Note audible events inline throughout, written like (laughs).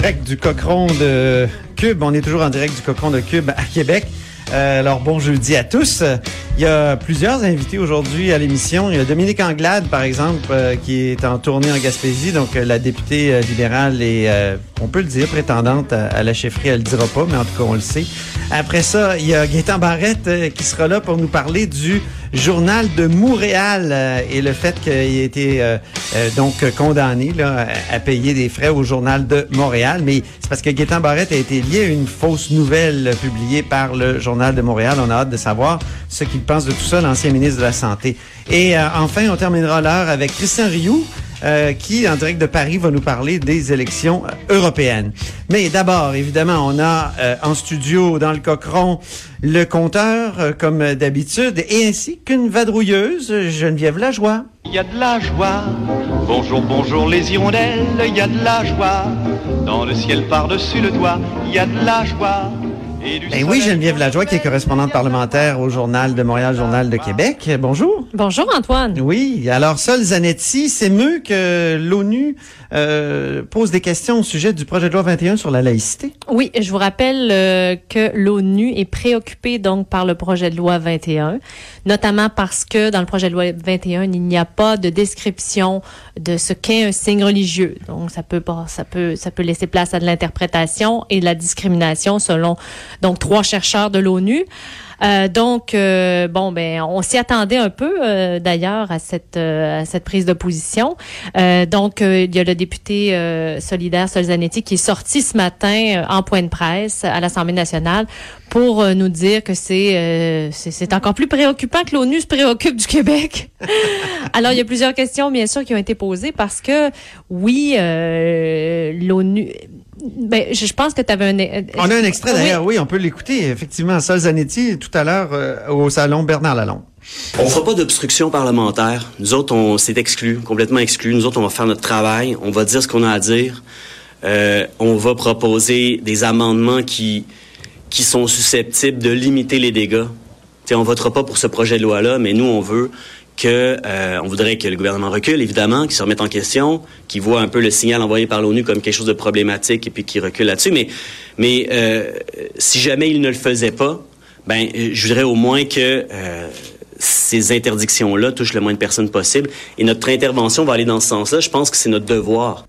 direct du de Cube. On est toujours en direct du Cochon de Cube à Québec. Euh, alors, bon jeudi à tous. Il y a plusieurs invités aujourd'hui à l'émission. Il y a Dominique Anglade, par exemple, euh, qui est en tournée en Gaspésie, donc euh, la députée libérale euh, on peut le dire, prétendante à, la chefferie. Elle le dira pas, mais en tout cas, on le sait. Après ça, il y a Gaétan Barrette qui sera là pour nous parler du journal de Montréal et le fait qu'il ait été donc condamné là, à payer des frais au journal de Montréal. Mais c'est parce que Gaétan Barrette a été lié à une fausse nouvelle publiée par le journal de Montréal. On a hâte de savoir ce qu'il pense de tout ça, l'ancien ministre de la Santé. Et euh, enfin, on terminera l'heure avec Christian Rioux. euh, qui, en direct de Paris, va nous parler des élections euh, européennes. Mais d'abord, évidemment, on a en studio, dans le cochon, le compteur, comme d'habitude, et ainsi qu'une vadrouilleuse, Geneviève Lajoie. Il y a de la joie. Bonjour, bonjour les hirondelles, il y a de la joie. Dans le ciel par-dessus le toit, il y a de la joie. Ben oui, Geneviève Lajoie, qui est correspondante parlementaire au Journal de Montréal, Journal de Québec. Bonjour. Bonjour Antoine. Oui, alors Sol Zanetti s'émeut que l'ONU euh, pose des questions au sujet du projet de loi 21 sur la laïcité? Oui, je vous rappelle euh, que l'ONU est préoccupée donc par le projet de loi 21, notamment parce que dans le projet de loi 21, il n'y a pas de description de ce qu'est un signe religieux. Donc ça peut pas ça peut ça peut laisser place à de l'interprétation et de la discrimination selon donc trois chercheurs de l'ONU. Euh, donc, euh, bon, ben, on s'y attendait un peu, euh, d'ailleurs, à cette euh, à cette prise de position. Euh, donc, euh, il y a le député solidaire Solzanetti qui est sorti ce matin en point de presse à l'Assemblée nationale pour nous dire que c'est c'est encore plus préoccupant que l'ONU se préoccupe du Québec. (laughs) Alors, il y a plusieurs questions, bien sûr, qui ont été posées parce que, oui, l'ONU... Ben, je je pense que tu avais un... On a un extrait Oui. d'ailleurs, oui, on peut l'écouter, effectivement. Sol Zanetti, tout à l'heure, euh, au salon Bernard Lalonde. On fera pas d'obstruction parlementaire. Nous autres, on s'est exclus, complètement exclus. Nous autres, on va faire notre travail. On va dire ce qu'on a à dire. Euh, on va proposer des amendements qui qui sont susceptibles de limiter les dégâts. T'sais, on votera pas pour ce projet de loi-là, mais nous, on veut que, euh, on voudrait que le gouvernement recule, évidemment, qu'il se remette en question, qu'il voit un peu le signal envoyé par l'ONU comme quelque chose de problématique et puis qu'il recule là-dessus. Mais, mais euh, si jamais il ne le faisait pas, ben, euh, je voudrais au moins que euh, ces interdictions-là touchent le moins de personnes possible. Et notre intervention va aller dans ce sens-là. Je pense que c'est notre devoir.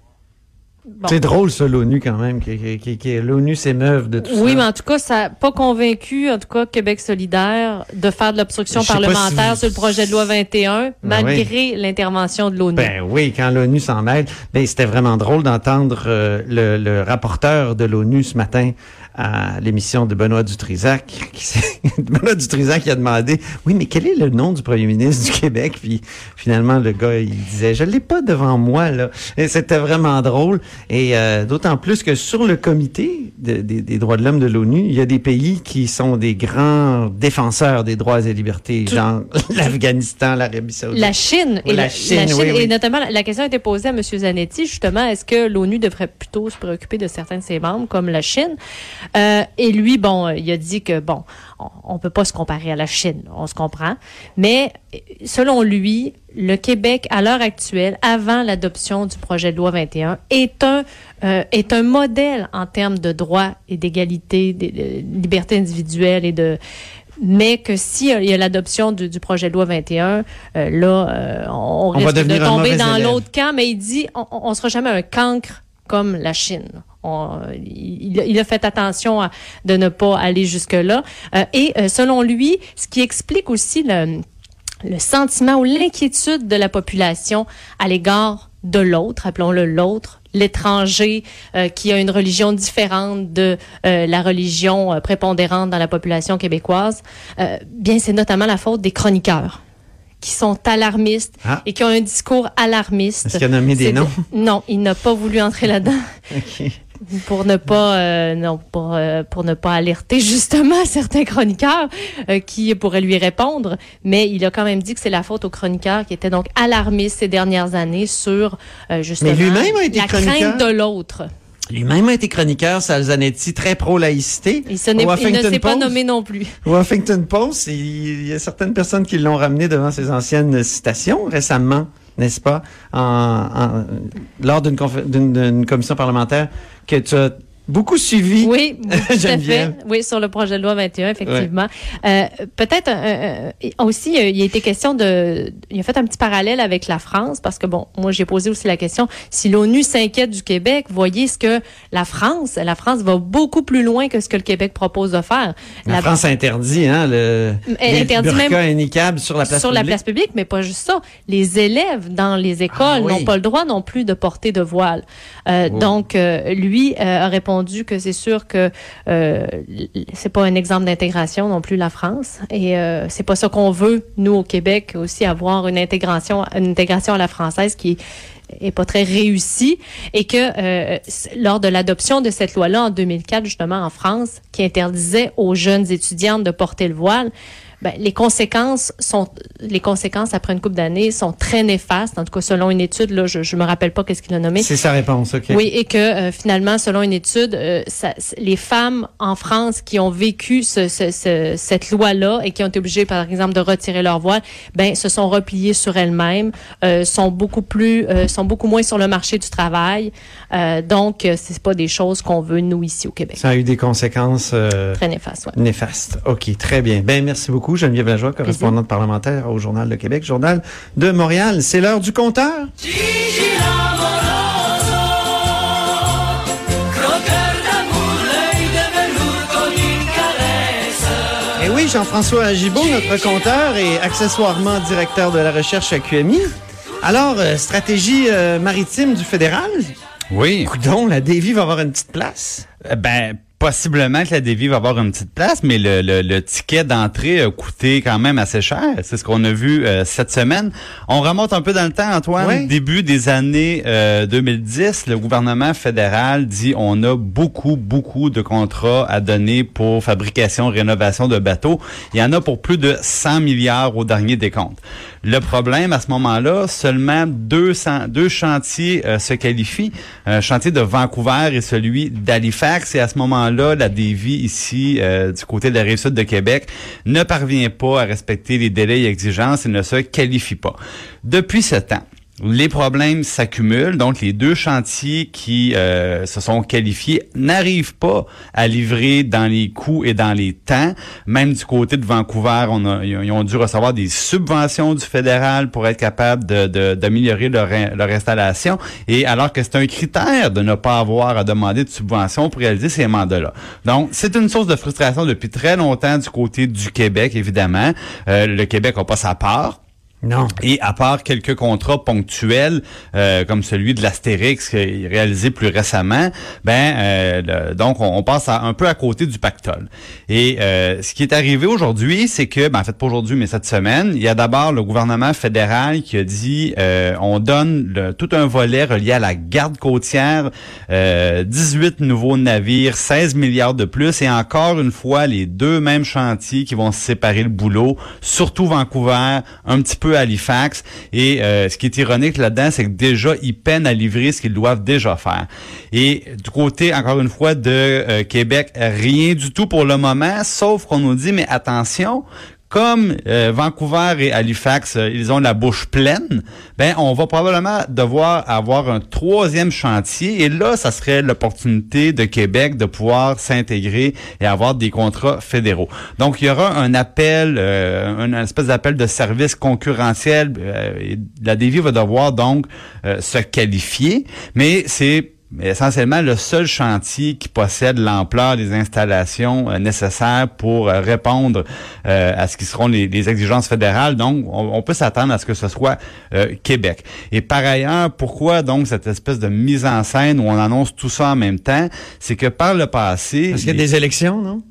Bon. C'est drôle, ça, l'ONU, quand même, qui, qui, qui, qui- l'ONU s'émeuve de tout ça. Oui, mais en tout cas, ça n'a pas convaincu, en tout cas, Québec solidaire de faire de l'obstruction parlementaire si- sur le projet de loi 21, Ben malgré l'intervention de l'ONU. Ben oui, quand l'ONU s'en mêle. Ben, c'était vraiment drôle d'entendre euh, le, le rapporteur de l'ONU ce matin à l'émission de Benoît Dutrisac. (laughs) Qui (laughs) Benoît Dutrisac qui a demandé, oui, mais quel est le nom du premier ministre du Québec? Puis finalement, le gars, il disait, je l'ai pas devant moi, là. Et c'était vraiment drôle. Et euh, d'autant plus que sur le comité de- des- des droits de l'homme de l'ONU, il y a des pays qui sont des grands défenseurs des droits et libertés, genre (laughs) l'Afghanistan, l'Arabie saoudite. La Chine, et la Chine, oui, oui. et notamment la question a été posée à M. Zanetti, justement, est-ce que l'ONU devrait plutôt se préoccuper de certains de ses membres, comme la Chine? Euh, et lui, bon, euh, il a dit que, bon, on, on peut pas se comparer à la Chine, on se comprend, mais selon lui, le Québec, à l'heure actuelle, avant l'adoption du projet de loi 21, est un, euh, est un modèle en termes de droits et d'égalité, de, de liberté individuelle et de mais que si il y a l'adoption du, du projet de loi 21, euh, là, euh, on, risque de tomber dans l'autre camp. Mais il dit, on, on sera jamais un cancre comme la Chine. On- il, il a fait attention à, de ne pas aller jusque là. Euh, et euh, selon lui, ce qui explique aussi le le sentiment ou l'inquiétude de la population à l'égard de l'autre, appelons-le l'autre, l'étranger euh, qui a une religion différente de euh, la religion euh, prépondérante dans la population québécoise, euh, bien c'est notamment la faute des chroniqueurs qui sont alarmistes Ah. et qui ont un discours alarmiste. Est-ce qu'il a nommé des de- noms? Non, il n'a pas voulu entrer là-dedans. (laughs) OK. Pour ne pas euh, non pour euh, pour ne pas alerter (laughs) justement certains chroniqueurs euh, qui pourraient lui répondre, mais il a quand même dit que c'est la faute aux chroniqueurs qui étaient donc alarmistes ces dernières années sur justement lui-même a été la crainte de l'autre. Lui-même a été chroniqueur, Salzanetti, très pro-laïcité. Il, il ne s'est pas nommé non plus. Au Huffington Post, il y a certaines personnes qui l'ont ramené devant ses anciennes citations récemment n'est-ce pas, en, lors d'une commission parlementaire que tu as beaucoup suivi. Oui, (laughs) tout à fait. Oui, sur le projet de loi 21, effectivement. Euh, peut-être euh, euh, aussi, il a été question de... Il a fait un petit parallèle avec la France, parce que, bon, moi, j'ai posé aussi la question, si l'ONU s'inquiète du Québec, voyez ce que la France, la France va beaucoup plus loin que ce que le Québec propose de faire. La, France interdit, hein, le interdit même sur la place sur publique. la place publique, mais pas juste ça. Les élèves dans les écoles ah n'ont pas le droit non plus de porter de voile. Oh. Donc, lui a répondu que c'est sûr que euh, c'est pas un exemple d'intégration non plus la France. Et euh, c'est pas ça qu'on veut nous au Québec aussi avoir une intégration une intégration à la française qui est pas très réussie. Et que euh, lors de l'adoption de cette loi-là en 2004 justement en France qui interdisait aux jeunes étudiantes de porter le voile ben, les conséquences sont les conséquences après une couple d'années sont très néfastes. En tout cas, selon une étude, là, je, je me rappelle pas qu'est-ce qu'il a nommé. C'est sa réponse, ok. Oui, et que euh, finalement, selon une étude, euh, ça, les femmes en France qui ont vécu ce, ce, cette loi-là et qui ont été obligées, par exemple, de retirer leur voile, ben, se sont repliées sur elles-mêmes, euh, sont beaucoup plus, sont beaucoup moins sur le marché du travail. donc, c'est pas des choses qu'on veut nous ici au Québec. Ça a eu des conséquences très néfastes. Ouais. Néfastes. Ok, très bien. Ben, merci beaucoup. Geneviève Lajoie, correspondante parlementaire au Journal de Québec, Journal de Montréal. C'est l'heure du compteur. Et eh oui, Jean-François Agibault, notre compteur et accessoirement directeur de la recherche à QMI. Alors, euh, stratégie euh, maritime du fédéral? Oui. Coudon, la Davy va avoir une petite place? Euh, ben, possiblement que la Dévie va avoir une petite place, mais le, le, ticket d'entrée a coûté quand même assez cher. C'est ce qu'on a vu euh, cette semaine. On remonte un peu dans le temps, Antoine. Début des années 2010, euh, le gouvernement fédéral dit on a beaucoup, beaucoup de contrats à donner pour fabrication, rénovation de bateaux. Il y en a pour plus de 100 milliards au dernier décompte. Le problème à ce moment-là, seulement 200, deux chantiers euh, se qualifient. Un chantier de Vancouver et celui d'Halifax. Et à ce moment-là, la Davy ici, euh, du côté de la rive sud de Québec, ne parvient pas à respecter les délais et exigences et ne se qualifie pas. Depuis ce temps, les problèmes s'accumulent, donc les deux chantiers qui euh, se sont qualifiés n'arrivent pas à livrer dans les coûts et dans les temps. Même du côté de Vancouver, on a, ils ont dû recevoir des subventions du fédéral pour être capable d'améliorer de, leur, leur installation. Et alors que c'est un critère de ne pas avoir à demander de subventions pour réaliser ces mandats-là. Donc, c'est une source de frustration depuis très longtemps du côté du Québec, évidemment. Euh, le Québec n'a pas sa part. Non. Et à part quelques contrats ponctuels, euh, comme celui de l'Astérix réalisé plus récemment, ben euh, donc on, passe un peu à côté du pactole. Et euh, ce qui est arrivé aujourd'hui, c'est que, ben, en fait pas aujourd'hui, mais cette semaine, il y a d'abord le gouvernement fédéral qui a dit on donne tout un volet relié à la garde côtière, 18 nouveaux navires, 16 milliards de plus, et encore une fois les deux mêmes chantiers qui vont se séparer le boulot, surtout Vancouver, un petit peu Halifax. Et euh, ce qui est ironique là-dedans, c'est que déjà, ils peinent à livrer ce qu'ils doivent déjà faire. Et du côté, encore une fois, de euh, Québec, rien du tout pour le moment, sauf qu'on nous dit, mais attention, comme euh, Vancouver et Halifax, euh, ils ont la bouche pleine, ben on va probablement devoir avoir un troisième chantier et là, ça serait l'opportunité de Québec de pouvoir s'intégrer et avoir des contrats fédéraux. Donc il y aura un appel, euh, une espèce d'appel de service concurrentiel. et la Dévie va devoir donc se qualifier, mais c'est mais essentiellement le seul chantier qui possède l'ampleur des installations euh, nécessaires pour euh, répondre euh, à ce qui seront les, exigences fédérales. Donc, on, peut s'attendre à ce que ce soit Québec. Et par ailleurs, pourquoi donc cette espèce de mise en scène où on annonce tout ça en même temps, c'est que par le passé... Parce qu'il y a des élections, non?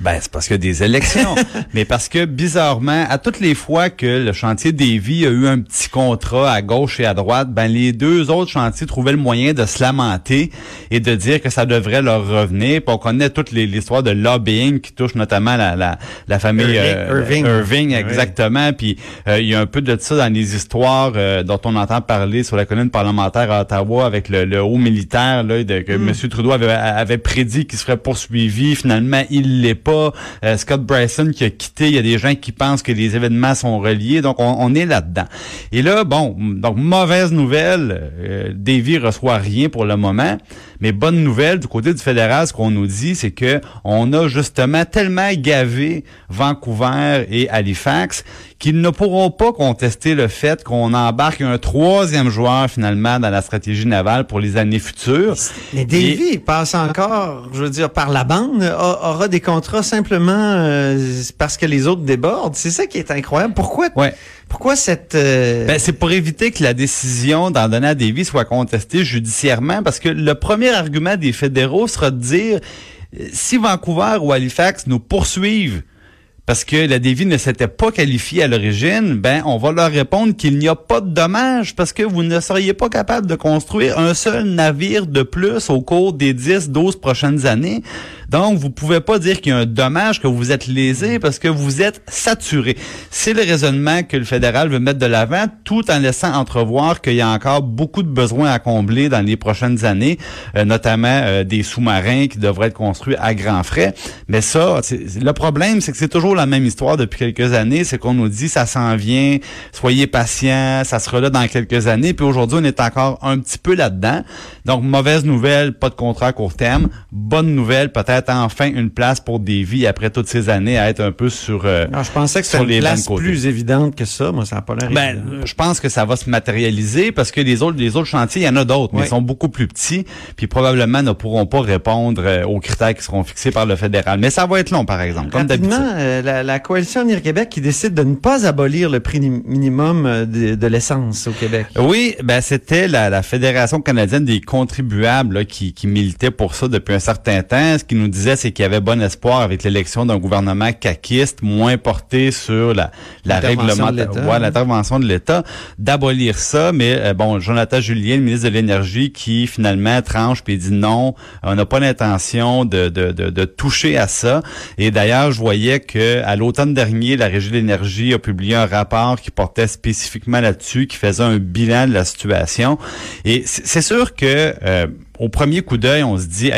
Ben, c'est parce qu'il y a des élections. (laughs) mais parce que, bizarrement, à toutes les fois que le chantier Davy a eu un petit contrat à gauche et à droite, ben, les deux autres chantiers trouvaient le moyen de se lamenter et de dire que ça devrait leur revenir. Puis on connaît toute l'histoire de lobbying qui touche notamment la, la, la famille Irving. euh, Irving, Oui. exactement. Puis euh, il y a un peu de ça dans les histoires euh, dont on entend parler sur la colline parlementaire à Ottawa avec le, le haut militaire là, de, que Mm. M. Trudeau avait, avait prédit qu'il serait poursuivi. Finalement, il l'est Euh, Scott Bryson qui a quitté. Il y a des gens qui pensent que les événements sont reliés. Donc, on, on est là-dedans. Et là, bon, donc mauvaise nouvelle. Euh, Davy reçoit rien pour le moment. Mais bonne nouvelle du côté du fédéral, ce qu'on nous dit, c'est que on a justement tellement gavé Vancouver et Halifax qu'ils ne pourront pas contester le fait qu'on embarque un troisième joueur finalement dans la stratégie navale pour les années futures. Mais Davy passe encore, je veux dire, par la bande, aura des contrats simplement euh, parce que les autres débordent. C'est ça qui est incroyable. Pourquoi, Ouais. Pourquoi cette... euh, Ben, c'est pour éviter que la décision d'en donner à Davy soit contestée judiciairement, parce que le premier argument des fédéraux sera de dire euh, si Vancouver ou Halifax nous poursuivent parce que la Davy ne s'était pas qualifiée à l'origine, ben on va leur répondre qu'il n'y a pas de dommage parce que vous ne seriez pas capable de construire un seul navire de plus au cours des 10, 12 prochaines années. Donc, vous pouvez pas dire qu'il y a un dommage, que vous êtes lésé parce que vous êtes saturé. C'est le raisonnement que le fédéral veut mettre de l'avant tout en laissant entrevoir qu'il y a encore beaucoup de besoins à combler dans les prochaines années, euh, notamment euh, des sous-marins qui devraient être construits à grands frais. Mais ça, le problème, c'est que c'est toujours la même histoire depuis quelques années. C'est qu'on nous dit ça s'en vient, soyez patients, ça sera là dans quelques années. Puis aujourd'hui, on est encore un petit peu là-dedans. Donc, mauvaise nouvelle, pas de contrat à court terme. Bonne nouvelle, peut-être enfin une place pour des vies après toutes ces années à être un peu sur... euh, non, je pensais que c'était une place plus évidente que ça. Moi, ça n'a pas l'air Ben, évident. je pense que ça va se matérialiser parce que les autres, les autres chantiers, il y en a d'autres, mais ils sont beaucoup plus petits, puis probablement ne pourront pas répondre euh, aux critères qui seront fixés par le fédéral. Mais ça va être long, par exemple, comme d'habitude. Euh, la, la coalition Avenir Québec qui décide de ne pas abolir le prix ni- minimum euh, de, de l'essence au Québec. Oui, ben c'était la, la Fédération canadienne des contribuables là, qui, qui militait pour ça depuis un certain temps. Ce qui nous disait, c'est qu'il y avait bon espoir avec l'élection d'un gouvernement caquiste, moins porté sur la, la réglementation, l'intervention de l'État, d'abolir ça. Mais euh, bon, Jonathan Julien, le ministre de l'Énergie, qui finalement tranche puis dit non, on n'a pas l'intention de, de, de, de toucher à ça. Et d'ailleurs, je voyais que à l'automne dernier, la Régie de l'énergie a publié un rapport qui portait spécifiquement là-dessus, qui faisait un bilan de la situation. Et c'est c'est sûr que euh, au premier coup d'œil, on se dit,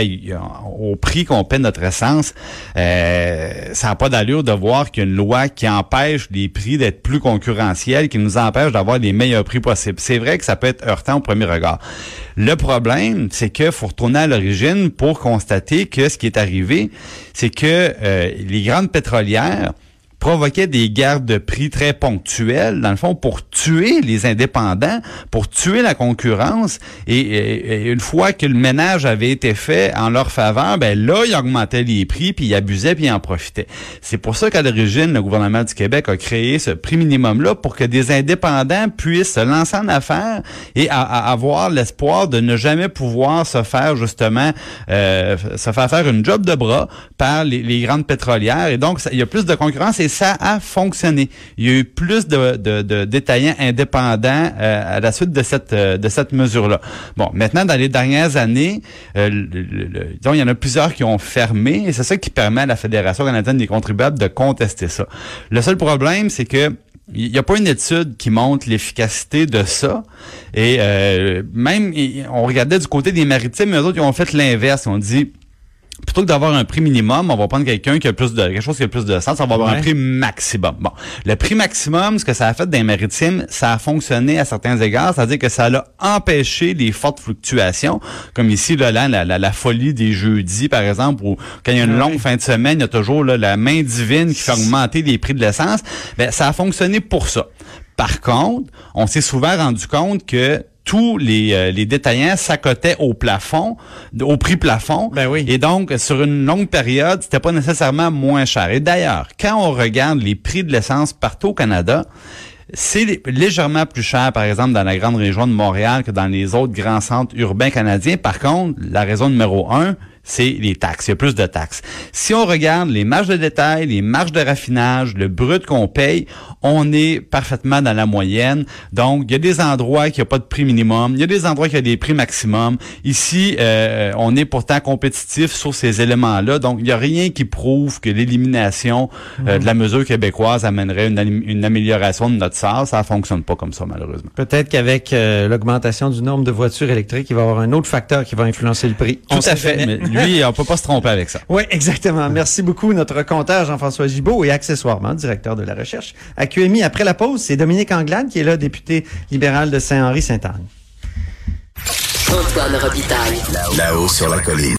au prix qu'on paie notre essence, euh, ça n'a pas d'allure de voir qu'il y a une loi qui empêche les prix d'être plus concurrentiels, qui nous empêche d'avoir les meilleurs prix possibles. C'est vrai que ça peut être heurtant au premier regard. Le problème, c'est que faut retourner à l'origine pour constater que ce qui est arrivé, c'est que euh, les grandes pétrolières provoquait des guerres de prix très ponctuelles, dans le fond, pour tuer les indépendants, pour tuer la concurrence. Et, une fois que le ménage avait été fait en leur faveur, ben là, ils augmentaient les prix, puis ils abusaient, puis ils en profitaient. C'est pour ça qu'à l'origine, le gouvernement du Québec a créé ce prix minimum-là pour que des indépendants puissent se lancer en affaires et avoir l'espoir de ne jamais pouvoir se faire justement euh, se faire faire une job de bras par les, grandes pétrolières. Et donc, il y a plus de concurrence et ça a fonctionné. Il y a eu plus de, de, de détaillants indépendants euh, à la suite de cette euh, de cette mesure-là. Bon, maintenant, dans les dernières années, euh, le- le- disons, il y en a plusieurs qui ont fermé et c'est ça qui permet à la Fédération canadienne des contribuables de contester ça. Le seul problème, c'est que il n'y a pas une étude qui montre l'efficacité de ça. Et euh, même, on regardait du côté des maritimes, mais eux autres, ils ont fait l'inverse. Ont dit, plutôt que d'avoir un prix minimum, on va prendre quelqu'un qui a plus de quelque chose qui a plus de sens, on va avoir Ouais. un prix maximum. Bon, le prix maximum, ce que ça a fait dans les maritimes, ça a fonctionné à certains égards, c'est-à-dire que ça a empêché les fortes fluctuations, comme ici là, là, la, la, la folie des jeudis par exemple, où quand il y a une longue fin de semaine, il y a toujours là, la main divine qui fait augmenter les prix de l'essence. Ben, ça a fonctionné pour ça. Par contre, on s'est souvent rendu compte que tous les, euh, les détaillants s'accotaient au plafond, au prix plafond. Ben oui. Et donc, sur une longue période, c'était pas nécessairement moins cher. Et d'ailleurs, quand on regarde les prix de l'essence partout au Canada, c'est lé- légèrement plus cher, par exemple, dans la grande région de Montréal que dans les autres grands centres urbains canadiens. Par contre, la raison numéro un, c'est les taxes. Il y a plus de taxes. Si on regarde les marges de détail, les marges de raffinage, le brut qu'on paye, on est parfaitement dans la moyenne. Donc, il y a des endroits qui n'ont pas de prix minimum, il y a des endroits qui ont des prix maximum. Ici, euh, on est pourtant compétitif sur ces éléments-là. Donc, il n'y a rien qui prouve que l'élimination euh, de la mesure québécoise amènerait une, une amélioration de notre sort. Ça fonctionne pas comme ça, malheureusement. Peut-être qu'avec euh, l'augmentation du nombre de voitures électriques, il va y avoir un autre facteur qui va influencer le prix. Tout à fait. Lui, on peut pas se tromper avec ça. Oui, exactement. Merci beaucoup, notre compteur Jean-François Gibault et accessoirement directeur de la recherche à QMI. Après la pause, c'est Dominique Anglade qui est là, député libéral de Saint-Henri-Sainte-Anne. Antoine Robitaille. Là-haut sur la colline.